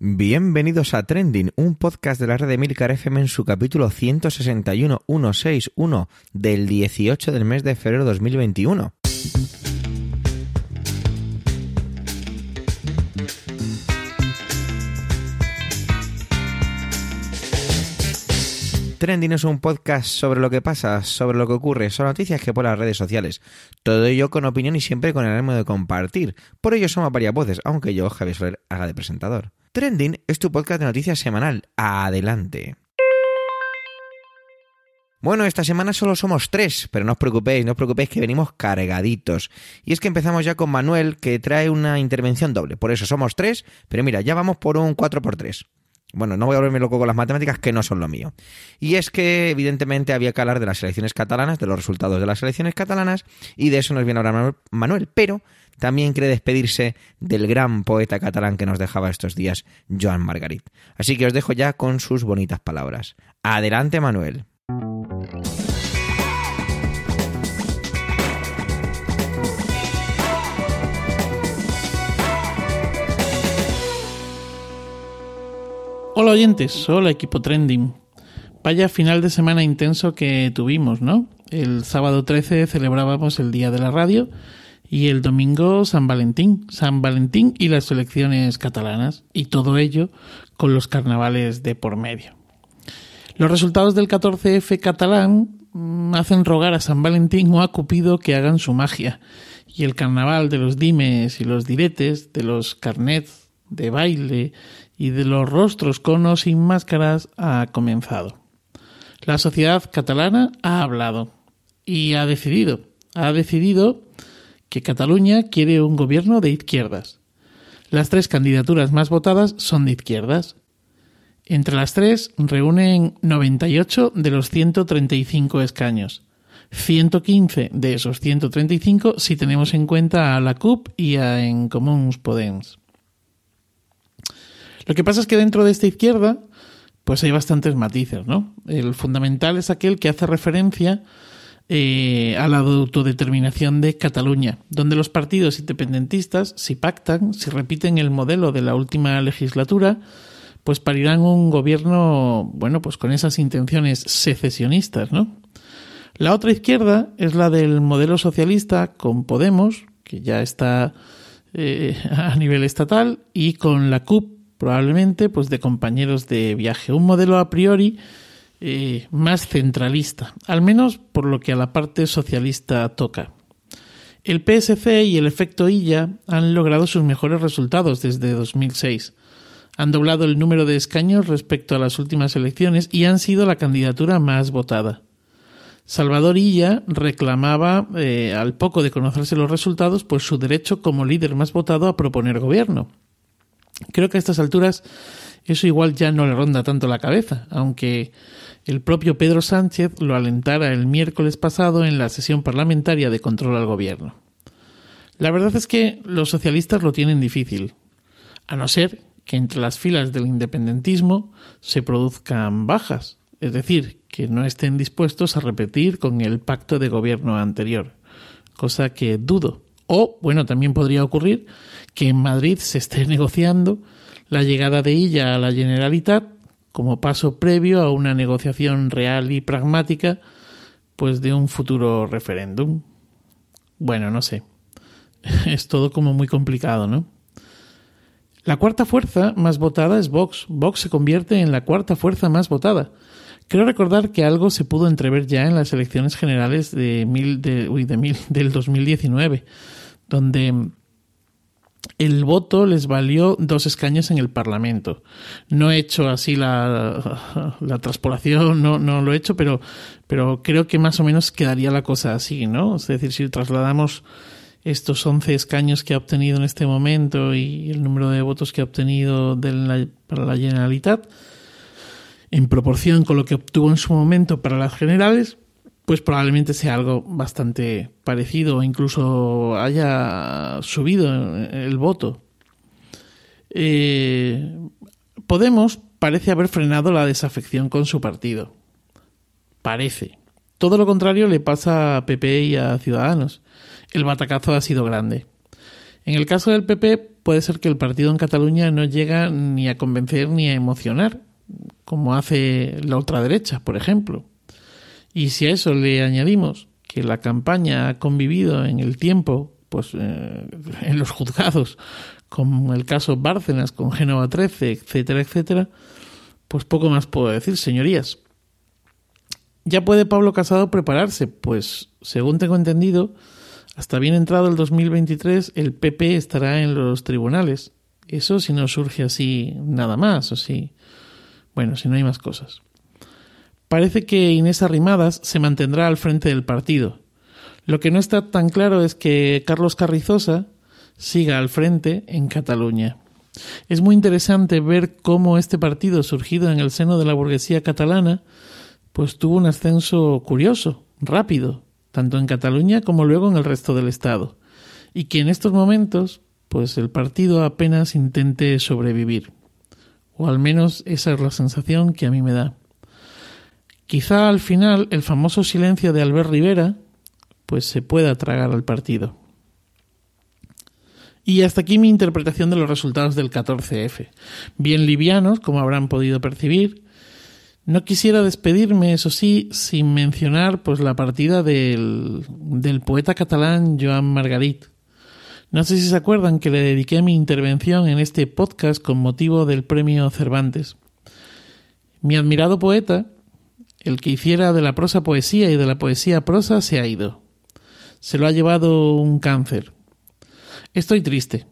Bienvenidos a Trending, un podcast de la red de Milcar FM en su capítulo 161 161 del 18 del mes de febrero de 2021. Trending es un podcast sobre lo que pasa, sobre lo que ocurre, son noticias que por las redes sociales. Todo ello con opinión y siempre con el ánimo de compartir. Por ello somos varias voces, aunque yo, Javier Soler, haga de presentador. Trending es tu podcast de noticias semanal. Adelante. Bueno, esta semana solo somos tres, pero no os preocupéis, no os preocupéis que venimos cargaditos. Y es que empezamos ya con Manuel, que trae una intervención doble. Por eso somos tres, pero mira, ya vamos por un 4x3. Bueno, no voy a volverme loco con las matemáticas que no son lo mío. Y es que evidentemente había que hablar de las elecciones catalanas, de los resultados de las elecciones catalanas, y de eso nos viene ahora Manuel, pero también quiere despedirse del gran poeta catalán que nos dejaba estos días, Joan Margarit. Así que os dejo ya con sus bonitas palabras. Adelante, Manuel. Hola oyentes, hola equipo trending. Vaya final de semana intenso que tuvimos, ¿no? El sábado 13 celebrábamos el Día de la Radio y el domingo San Valentín, San Valentín y las elecciones catalanas, y todo ello con los carnavales de por medio. Los resultados del 14F catalán mm, hacen rogar a San Valentín o a Cupido que hagan su magia, y el carnaval de los dimes y los diretes, de los carnets de baile y de los rostros con o sin máscaras ha comenzado. La sociedad catalana ha hablado y ha decidido, ha decidido que Cataluña quiere un gobierno de izquierdas. Las tres candidaturas más votadas son de izquierdas. Entre las tres reúnen 98 de los 135 escaños. 115 de esos 135 si tenemos en cuenta a la CUP y a En Comuns Podens. Lo que pasa es que dentro de esta izquierda, pues hay bastantes matices, ¿no? El fundamental es aquel que hace referencia eh, a la autodeterminación de Cataluña, donde los partidos independentistas, si pactan, si repiten el modelo de la última legislatura, pues parirán un gobierno, bueno, pues con esas intenciones secesionistas, ¿no? La otra izquierda es la del modelo socialista con Podemos, que ya está eh, a nivel estatal, y con la CUP, probablemente pues de compañeros de viaje. Un modelo a priori eh, más centralista, al menos por lo que a la parte socialista toca. El PSC y el efecto ILLA han logrado sus mejores resultados desde 2006. Han doblado el número de escaños respecto a las últimas elecciones y han sido la candidatura más votada. Salvador Illa reclamaba, eh, al poco de conocerse los resultados, pues su derecho como líder más votado a proponer gobierno. Creo que a estas alturas eso igual ya no le ronda tanto la cabeza, aunque el propio Pedro Sánchez lo alentara el miércoles pasado en la sesión parlamentaria de control al gobierno. La verdad es que los socialistas lo tienen difícil, a no ser que entre las filas del independentismo se produzcan bajas, es decir, que no estén dispuestos a repetir con el pacto de gobierno anterior, cosa que dudo. O, bueno, también podría ocurrir que en Madrid se esté negociando la llegada de ella a la Generalitat como paso previo a una negociación real y pragmática pues de un futuro referéndum. Bueno, no sé. Es todo como muy complicado, ¿no? La cuarta fuerza más votada es Vox. Vox se convierte en la cuarta fuerza más votada. Creo recordar que algo se pudo entrever ya en las elecciones generales de, mil, de, uy, de mil, del 2019, donde el voto les valió dos escaños en el Parlamento. No he hecho así la, la transpolación, no, no lo he hecho, pero, pero creo que más o menos quedaría la cosa así, ¿no? Es decir, si trasladamos estos 11 escaños que ha obtenido en este momento y el número de votos que ha obtenido para la Generalitat, en proporción con lo que obtuvo en su momento para las generales, pues probablemente sea algo bastante parecido o incluso haya subido el voto. Eh, Podemos parece haber frenado la desafección con su partido. Parece. Todo lo contrario le pasa a PP y a Ciudadanos. El batacazo ha sido grande. En el caso del PP, puede ser que el partido en Cataluña no llega ni a convencer ni a emocionar, como hace la ultraderecha, por ejemplo. Y si a eso le añadimos que la campaña ha convivido en el tiempo, pues eh, en los juzgados, con el caso Bárcenas, con Génova 13, etcétera, etcétera, pues poco más puedo decir, señorías. ¿Ya puede Pablo Casado prepararse? Pues, según tengo entendido, hasta bien entrado el 2023 el PP estará en los tribunales. Eso si no surge así nada más, o si... Bueno, si no hay más cosas. Parece que Inés Arrimadas se mantendrá al frente del partido. Lo que no está tan claro es que Carlos Carrizosa siga al frente en Cataluña. Es muy interesante ver cómo este partido, surgido en el seno de la burguesía catalana, pues tuvo un ascenso curioso, rápido, tanto en Cataluña como luego en el resto del Estado, y que en estos momentos, pues el partido apenas intente sobrevivir. O al menos esa es la sensación que a mí me da. Quizá al final el famoso silencio de Albert Rivera, pues se pueda tragar al partido. Y hasta aquí mi interpretación de los resultados del 14F. Bien livianos, como habrán podido percibir. No quisiera despedirme, eso sí, sin mencionar pues la partida del, del poeta catalán Joan Margarit. No sé si se acuerdan que le dediqué mi intervención en este podcast con motivo del premio Cervantes. Mi admirado poeta, el que hiciera de la prosa poesía y de la poesía prosa, se ha ido. Se lo ha llevado un cáncer. Estoy triste,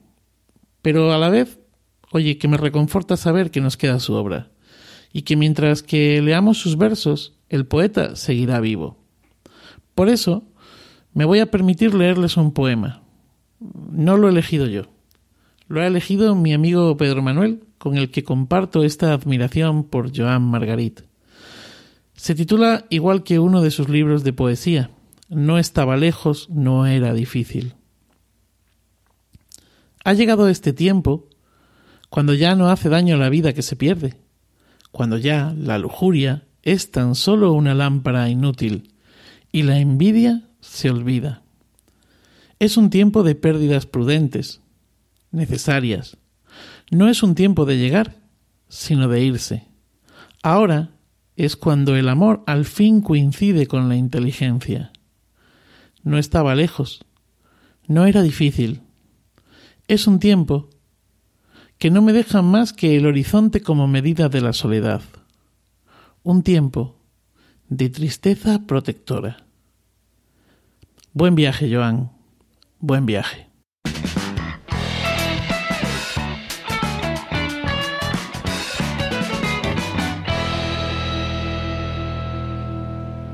pero a la vez, oye, que me reconforta saber que nos queda su obra, y que mientras que leamos sus versos, el poeta seguirá vivo. Por eso, me voy a permitir leerles un poema. No lo he elegido yo. Lo ha elegido mi amigo Pedro Manuel, con el que comparto esta admiración por Joan Margarit. Se titula igual que uno de sus libros de poesía. No estaba lejos, no era difícil. Ha llegado este tiempo cuando ya no hace daño la vida que se pierde, cuando ya la lujuria es tan solo una lámpara inútil y la envidia se olvida. Es un tiempo de pérdidas prudentes, necesarias. No es un tiempo de llegar, sino de irse. Ahora es cuando el amor al fin coincide con la inteligencia. No estaba lejos, no era difícil, es un tiempo que no me deja más que el horizonte como medida de la soledad. Un tiempo de tristeza protectora. Buen viaje, Joan. Buen viaje.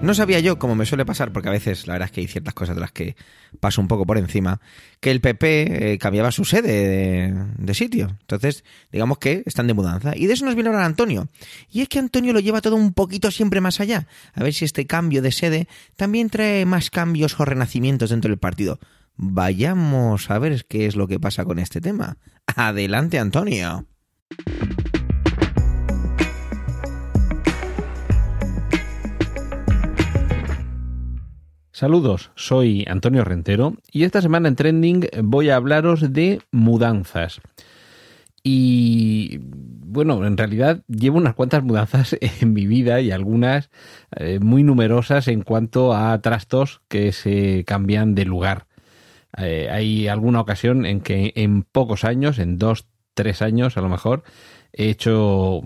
No sabía yo, como me suele pasar, porque a veces la verdad es que hay ciertas cosas de las que paso un poco por encima, que el PP eh, cambiaba su sede de, sitio. Entonces, digamos que están de mudanza. Y de eso nos viene a hablar Antonio. Y es que Antonio lo lleva todo un poquito siempre más allá. A ver si este cambio de sede también trae más cambios o renacimientos dentro del partido. Vayamos a ver qué es lo que pasa con este tema. Adelante, Antonio. Saludos, soy Antonio Rentero y esta semana en Trending voy a hablaros de mudanzas. Y bueno, en realidad llevo unas cuantas mudanzas en mi vida y algunas eh, muy numerosas en cuanto a trastos que se cambian de lugar. Eh, hay alguna ocasión en que en pocos años, en dos, tres años a lo mejor, he hecho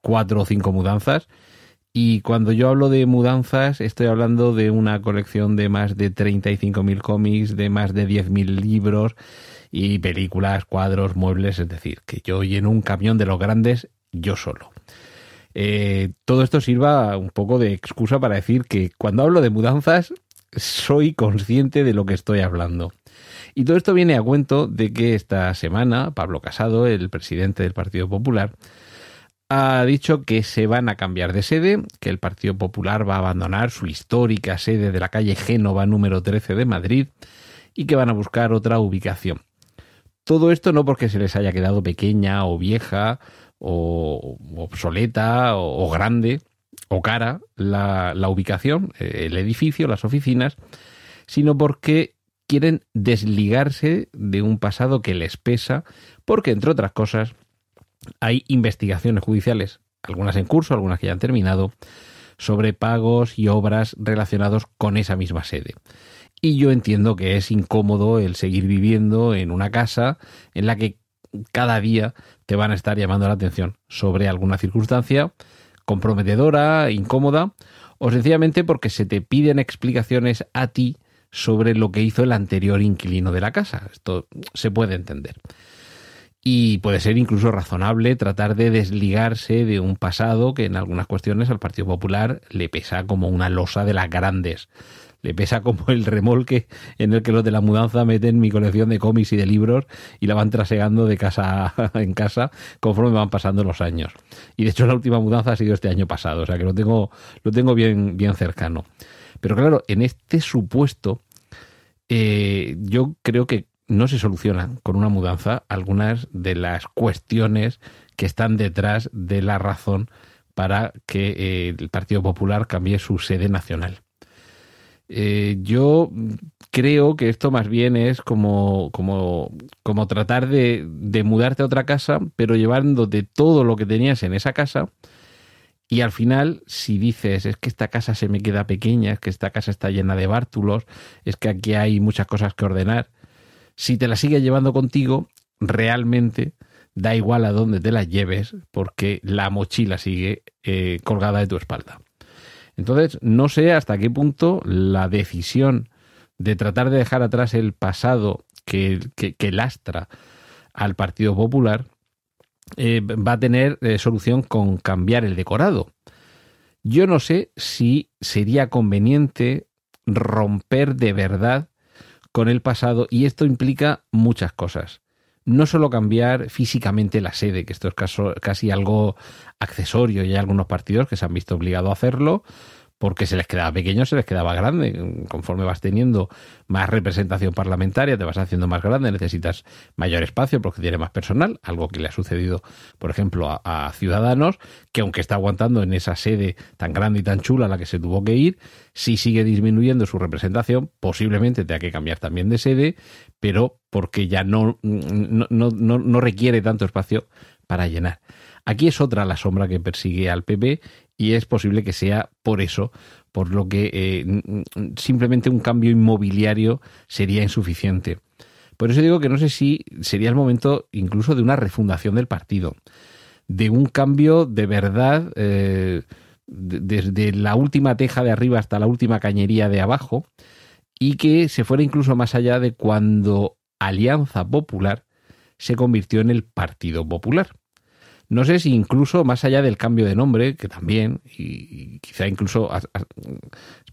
cuatro o cinco mudanzas y cuando yo hablo de mudanzas, estoy hablando de una colección de más de 35.000 cómics, de más de 10.000 libros y películas, cuadros, muebles, es decir, que yo lleno un camión de los grandes yo solo. Eh, todo esto sirva un poco de excusa para decir que cuando hablo de mudanzas soy consciente de lo que estoy hablando. Y todo esto viene a cuento de que esta semana Pablo Casado, el presidente del Partido Popular, ha dicho que se van a cambiar de sede, que el Partido Popular va a abandonar su histórica sede de la calle Génova número 13 de Madrid y que van a buscar otra ubicación. Todo esto no porque se les haya quedado pequeña o vieja o obsoleta o, grande o cara la, la ubicación, el edificio, las oficinas, sino porque quieren desligarse de un pasado que les pesa, porque entre otras cosas hay investigaciones judiciales, algunas en curso, algunas que ya han terminado, sobre pagos y obras relacionados con esa misma sede. Y yo entiendo que es incómodo el seguir viviendo en una casa en la que cada día te van a estar llamando la atención sobre alguna circunstancia comprometedora, incómoda, o sencillamente porque se te piden explicaciones a ti sobre lo que hizo el anterior inquilino de la casa. Esto se puede entender. Y puede ser incluso razonable tratar de desligarse de un pasado que en algunas cuestiones al Partido Popular le pesa como una losa de las grandes. Le pesa como el remolque en el que los de la mudanza meten mi colección de cómics y de libros y la van trasegando de casa en casa conforme van pasando los años. Y de hecho la última mudanza ha sido este año pasado, o sea que lo tengo, lo tengo bien, bien cercano. Pero claro, en este supuesto, eh, yo creo que no se solucionan con una mudanza algunas de las cuestiones que están detrás de la razón para que eh, el Partido Popular cambie su sede nacional. Eh, yo creo que esto más bien es como, como, como tratar de, de, mudarte a otra casa, pero llevándote todo lo que tenías en esa casa. Y al final, si dices, es que esta casa se me queda pequeña, es que esta casa está llena de bártulos, es que aquí hay muchas cosas que ordenar, si te la sigues llevando contigo, realmente da igual a dónde te la lleves, porque la mochila sigue eh, colgada de tu espalda. Entonces, no sé hasta qué punto la decisión de tratar de dejar atrás el pasado que, que, lastra al Partido Popular eh, va a tener eh, solución con cambiar el decorado. Yo no sé si sería conveniente romper de verdad con el pasado y esto implica muchas cosas. No solo cambiar físicamente la sede, que esto es casi algo accesorio y hay algunos partidos que se han visto obligados a hacerlo, porque se les quedaba pequeño, se les quedaba grande. Conforme vas teniendo más representación parlamentaria, te vas haciendo más grande, necesitas mayor espacio porque tiene más personal, algo que le ha sucedido, por ejemplo, a, Ciudadanos, que aunque está aguantando en esa sede tan grande y tan chula a la que se tuvo que ir, si sigue disminuyendo su representación, posiblemente tenga que cambiar también de sede, pero porque ya no, no, no, no requiere tanto espacio para llenar. Aquí es otra la sombra que persigue al PP y es posible que sea por eso, por lo que eh, simplemente un cambio inmobiliario sería insuficiente. Por eso digo que no sé si sería el momento incluso de una refundación del partido, de un cambio de verdad eh, desde la última teja de arriba hasta la última cañería de abajo y que se fuera incluso más allá de cuando Alianza Popular se convirtió en el Partido Popular. No sé si incluso más allá del cambio de nombre, que también, y, quizá incluso,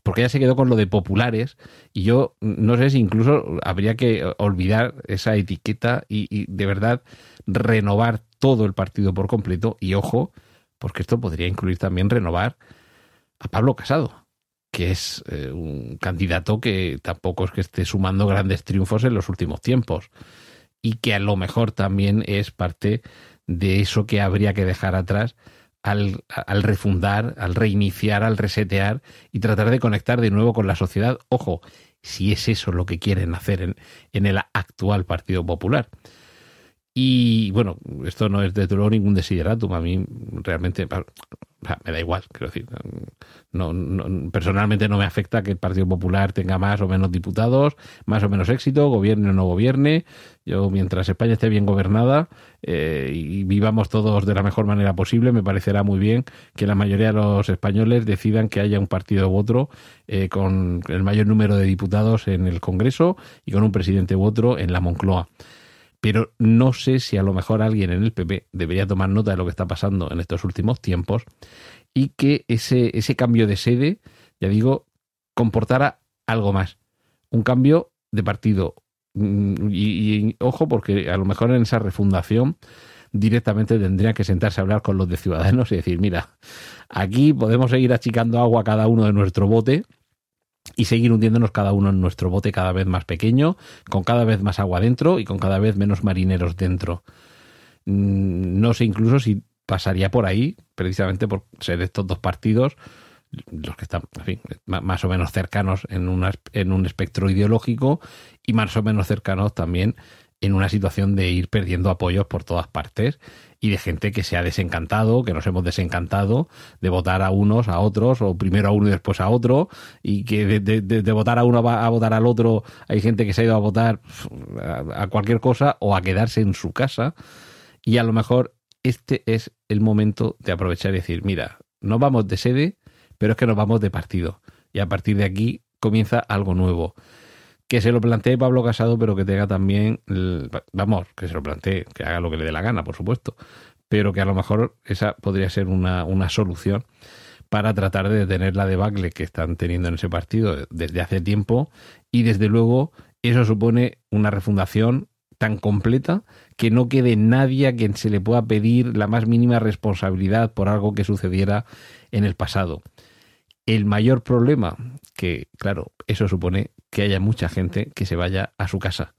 porque ya se quedó con lo de populares, y yo no sé si incluso habría que olvidar esa etiqueta y, de verdad renovar todo el partido por completo, y ojo, porque esto podría incluir también renovar a Pablo Casado, que es eh, un candidato que tampoco es que esté sumando grandes triunfos en los últimos tiempos y que a lo mejor también es parte de eso que habría que dejar atrás al, refundar, al reiniciar, al resetear y tratar de conectar de nuevo con la sociedad. Ojo, si es eso lo que quieren hacer en, el actual Partido Popular. Y bueno, esto no es de luego ningún desideratum. A mí realmente me da igual, quiero decir. No, personalmente no me afecta que el Partido Popular tenga más o menos diputados, más o menos éxito, gobierne o no gobierne. Yo, mientras España esté bien gobernada eh, y vivamos todos de la mejor manera posible, me parecerá muy bien que la mayoría de los españoles decidan que haya un partido u otro eh, con el mayor número de diputados en el Congreso y con un presidente u otro en la Moncloa pero no sé si a lo mejor alguien en el PP debería tomar nota de lo que está pasando en estos últimos tiempos y que ese, ese cambio de sede, ya digo, comportara algo más. Un cambio de partido. Mm, y, ojo, porque a lo mejor en esa refundación directamente tendría que sentarse a hablar con los de Ciudadanos y decir, mira, aquí podemos seguir achicando agua a cada uno de nuestro bote, y seguir hundiéndonos cada uno en nuestro bote cada vez más pequeño, con cada vez más agua dentro y con cada vez menos marineros dentro. Mm, no sé incluso si pasaría por ahí, precisamente por ser estos dos partidos los que están, más o menos cercanos en, una, en un espectro ideológico y más o menos cercanos también en una situación de ir perdiendo apoyos por todas partes y de gente que se ha desencantado, que nos hemos desencantado de votar a unos, a otros, o primero a uno y después a otro, y que de, votar a uno a, votar al otro hay gente que se ha ido a votar a, cualquier cosa o a quedarse en su casa. Y a lo mejor este es el momento de aprovechar y decir, mira, no vamos de sede, pero es que nos vamos de partido. Y a partir de aquí comienza algo nuevo que se lo plantee Pablo Casado, pero que tenga también, vamos, que se lo plantee, que haga lo que le dé la gana, por supuesto, pero que a lo mejor esa podría ser una, una solución para tratar de detener la debacle que están teniendo en ese partido desde hace tiempo y desde luego eso supone una refundación tan completa que no quede nadie a quien se le pueda pedir la más mínima responsabilidad por algo que sucediera en el pasado. El mayor problema, que claro, eso supone que haya mucha gente que se vaya a su casa.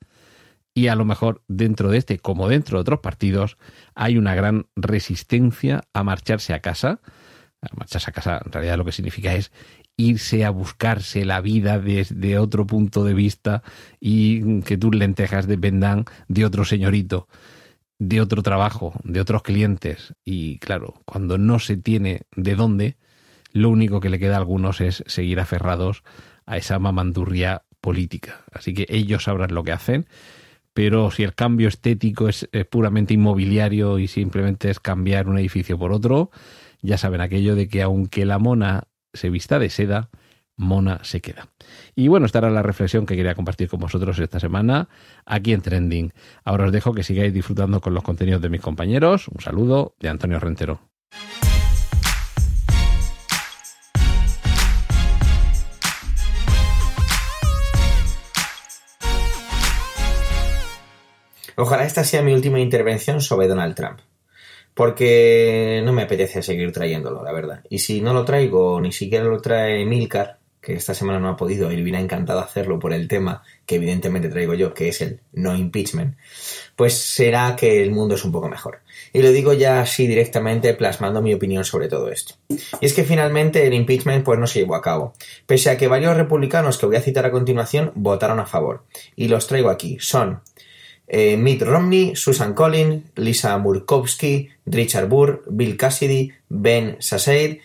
Y a lo mejor dentro de este, como dentro de otros partidos, hay una gran resistencia a marcharse a casa. A marcharse a casa en realidad lo que significa es irse a buscarse la vida desde otro punto de vista y que tus lentejas dependan de otro señorito, de otro trabajo, de otros clientes. Y claro, cuando no se tiene de dónde, lo único que le queda a algunos es seguir aferrados a esa mamandurria política. Así que ellos sabrán lo que hacen, pero si el cambio estético es, puramente inmobiliario y simplemente es cambiar un edificio por otro, ya saben aquello de que aunque la mona se vista de seda, mona se queda. Y bueno, esta era la reflexión que quería compartir con vosotros esta semana aquí en Trending. Ahora os dejo que sigáis disfrutando con los contenidos de mis compañeros. Un saludo de Antonio Rentero. Ojalá esta sea mi última intervención sobre Donald Trump. Porque no me apetece seguir trayéndolo, la verdad. Y si no lo traigo, ni siquiera lo trae Milcar, que esta semana no ha podido y hubiera encantado hacerlo por el tema que evidentemente traigo yo, que es el no impeachment, pues será que el mundo es un poco mejor. Y lo digo ya así directamente plasmando mi opinión sobre todo esto. Y es que finalmente el impeachment pues no se llevó a cabo, pese a que varios republicanos que voy a citar a continuación votaron a favor. Y los traigo aquí. Son eh, Mitt Romney, Susan Collins, Lisa Murkowski, Richard Burr, Bill Cassidy, Ben Sassade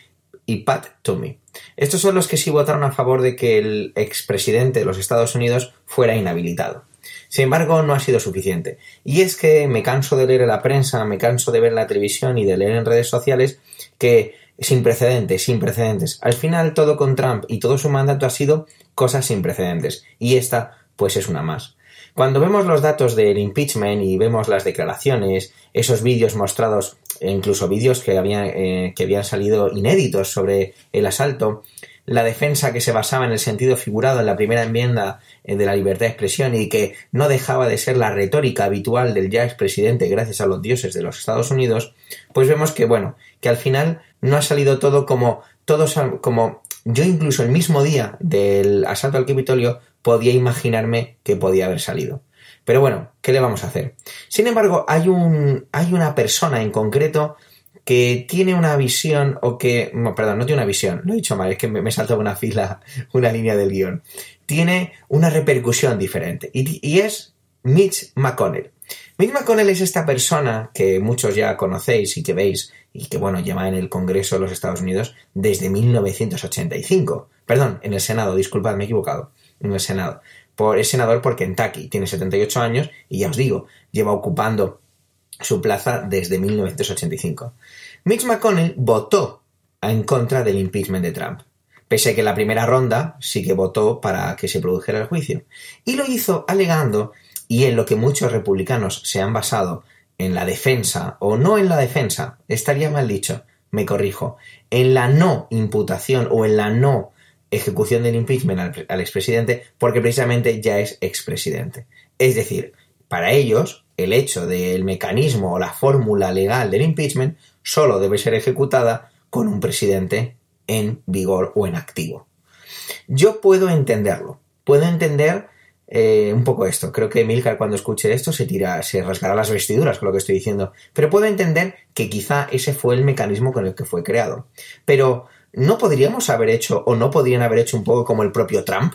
y Pat Toomey. Estos son los que sí votaron a favor de que el expresidente de los Estados Unidos fuera inhabilitado. Sin embargo, no ha sido suficiente. Y es que me canso de leer en la prensa, me canso de ver la televisión y de leer en redes sociales que sin precedentes, sin precedentes. Al final todo con Trump y todo su mandato ha sido cosas sin precedentes. Y esta, pues es una más. Cuando vemos los datos del impeachment y vemos las declaraciones, esos vídeos mostrados, e incluso vídeos que habían, eh, que habían salido inéditos sobre el asalto, la defensa que se basaba en el sentido figurado en la primera enmienda eh, de la libertad de expresión y que no dejaba de ser la retórica habitual del ya expresidente gracias a los dioses de los Estados Unidos, pues vemos que, bueno, que al final no ha salido todo como todos como yo incluso el mismo día del asalto al Capitolio podía imaginarme que podía haber salido. Pero bueno, ¿qué le vamos a hacer? Sin embargo, hay, un, hay una persona en concreto que tiene una visión, o que, perdón, no tiene una visión, lo he dicho mal, es que me, me saltado una fila, una línea del guion. Tiene una repercusión diferente y, y es Mitch McConnell. Mitch McConnell es esta persona que muchos ya conocéis y que veis y que, bueno, lleva en el Congreso de los Estados Unidos desde 1985. Perdón, en el Senado, disculpad, me he equivocado en el Senado. Por, es senador por Kentucky, tiene 78 años y ya os digo, lleva ocupando su plaza desde 1985. Mitch McConnell votó en contra del impeachment de Trump, pese a que en la primera ronda sí que votó para que se produjera el juicio. Y lo hizo alegando, y en lo que muchos republicanos se han basado en la defensa, o no en la defensa, estaría mal dicho, me corrijo, en la no imputación o en la no ejecución del impeachment al, expresidente porque precisamente ya es expresidente. Es decir, para ellos, el hecho del mecanismo o la fórmula legal del impeachment solo debe ser ejecutada con un presidente en vigor o en activo. Yo puedo entenderlo, puedo entender eh, un poco esto. Creo que Milcar cuando escuche esto se tira, se rasgará las vestiduras con lo que estoy diciendo. Pero puedo entender que quizá ese fue el mecanismo con el que fue creado. Pero ¿no podríamos haber hecho o no podrían haber hecho un poco como el propio Trump?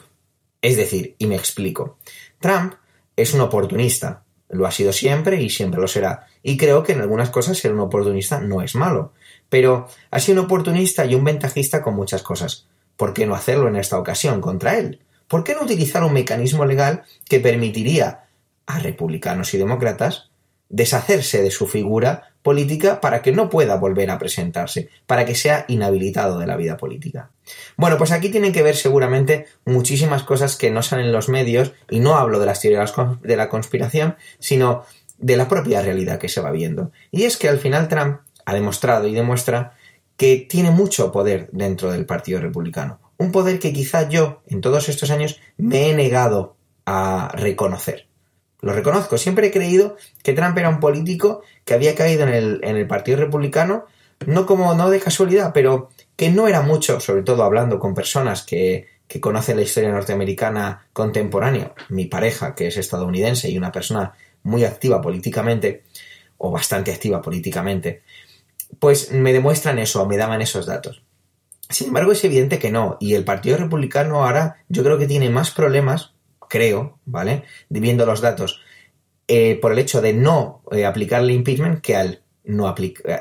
Es decir, y me explico, Trump es un oportunista, lo ha sido siempre y siempre lo será. Y creo que en algunas cosas ser un oportunista no es malo. Pero ha sido un oportunista y un ventajista con muchas cosas. ¿Por qué no hacerlo en esta ocasión contra él? ¿Por qué no utilizar un mecanismo legal que permitiría a republicanos y demócratas deshacerse de su figura política para que no pueda volver a presentarse, para que sea inhabilitado de la vida política. Bueno, pues aquí tienen que ver seguramente muchísimas cosas que no salen en los medios, y no hablo de las teorías de la conspiración, sino de la propia realidad que se va viendo. Y es que al final Trump ha demostrado y demuestra que tiene mucho poder dentro del Partido Republicano. Un poder que quizá yo, en todos estos años, me he negado a reconocer. Lo reconozco, siempre he creído que Trump era un político que había caído en el, en el Partido Republicano, no como no de casualidad, pero que no era mucho, sobre todo hablando con personas que, que conocen la historia norteamericana contemporánea, mi pareja, que es estadounidense y una persona muy activa políticamente, o bastante activa políticamente, pues me demuestran eso, me daban esos datos. Sin embargo, es evidente que no, y el Partido Republicano ahora yo creo que tiene más problemas creo, ¿vale? Viendo los datos, eh, por el hecho de no eh, aplicarle impeachment que al, no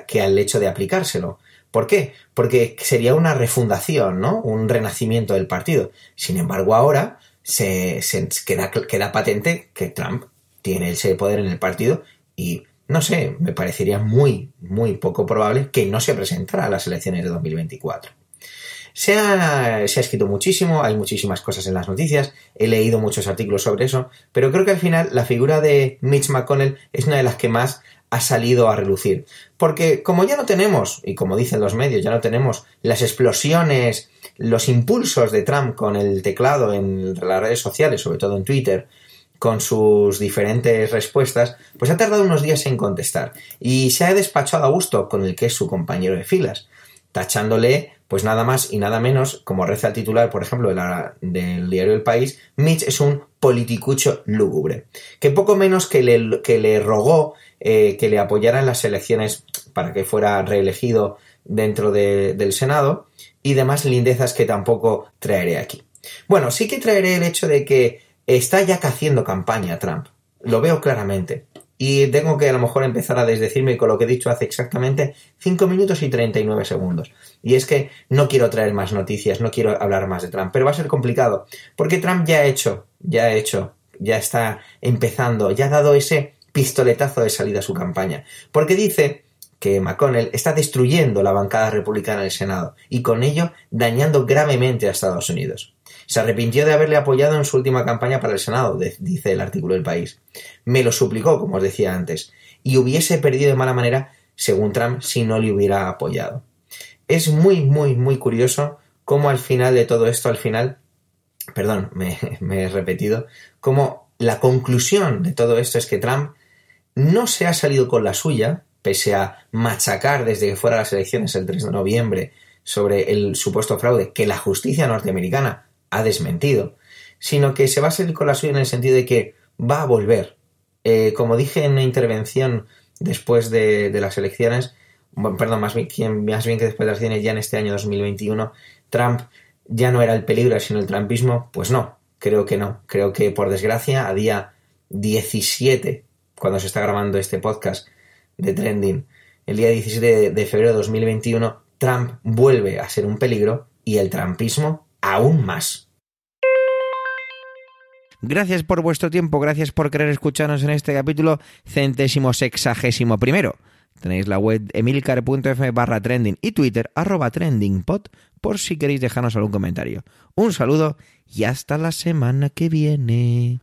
que al hecho de aplicárselo. ¿Por qué? Porque sería una refundación, ¿no? Un renacimiento del partido. Sin embargo, ahora se, queda, queda, patente que Trump tiene ese poder en el partido y, no sé, me parecería muy, muy poco probable que no se presentara a las elecciones de 2024. Se ha, escrito muchísimo, hay muchísimas cosas en las noticias, he leído muchos artículos sobre eso, pero creo que al final la figura de Mitch McConnell es una de las que más ha salido a relucir. Porque como ya no tenemos, y como dicen los medios, ya no tenemos las explosiones, los impulsos de Trump con el teclado en las redes sociales, sobre todo en Twitter, con sus diferentes respuestas, pues ha tardado unos días en contestar. Y se ha despachado a gusto con el que es su compañero de filas, tachándole pues nada más y nada menos, como reza el titular, por ejemplo, del diario El País, Mitch es un politicucho lúgubre, que poco menos que le, que le rogó eh, que le apoyara en las elecciones para que fuera reelegido dentro del Senado y demás lindezas que tampoco traeré aquí. Bueno, sí que traeré el hecho de que está ya haciendo campaña Trump. Lo veo claramente. Y tengo que a lo mejor empezar a desdecirme con lo que he dicho hace exactamente 5 minutos y 39 segundos. Y es que no quiero traer más noticias, no quiero hablar más de Trump, pero va a ser complicado, porque Trump ya ha hecho, ya ha hecho, ya está empezando, ya ha dado ese pistoletazo de salida a su campaña, porque dice que McConnell está destruyendo la bancada republicana del Senado y con ello dañando gravemente a Estados Unidos. Se arrepintió de haberle apoyado en su última campaña para el Senado, dice el artículo del país. Me lo suplicó, como os decía antes, y hubiese perdido de mala manera, según Trump, si no le hubiera apoyado. Es muy, muy, muy curioso cómo al final de todo esto, al final, perdón, me, me he repetido, cómo la conclusión de todo esto es que Trump no se ha salido con la suya, pese a machacar desde que fuera las elecciones el 3 de noviembre sobre el supuesto fraude que la justicia norteamericana ha desmentido, sino que se va a salir con la suya en el sentido de que va a volver. Eh, como dije en una intervención después de, las elecciones, perdón, más bien, más bien que después de las elecciones, ya en este año 2021, Trump ya no era el peligro, sino el trumpismo, pues no, creo que no. Creo que por desgracia, a día 17, cuando se está grabando este podcast de Trending, el día 17 de febrero de 2021, Trump vuelve a ser un peligro y el trumpismo aún más. Gracias por vuestro tiempo, gracias por querer escucharnos en este capítulo centésimo sexagésimo primero. Tenéis la web emilcar.f barra trending y Twitter arroba trendingpod por si queréis dejarnos algún comentario. Un saludo y hasta la semana que viene.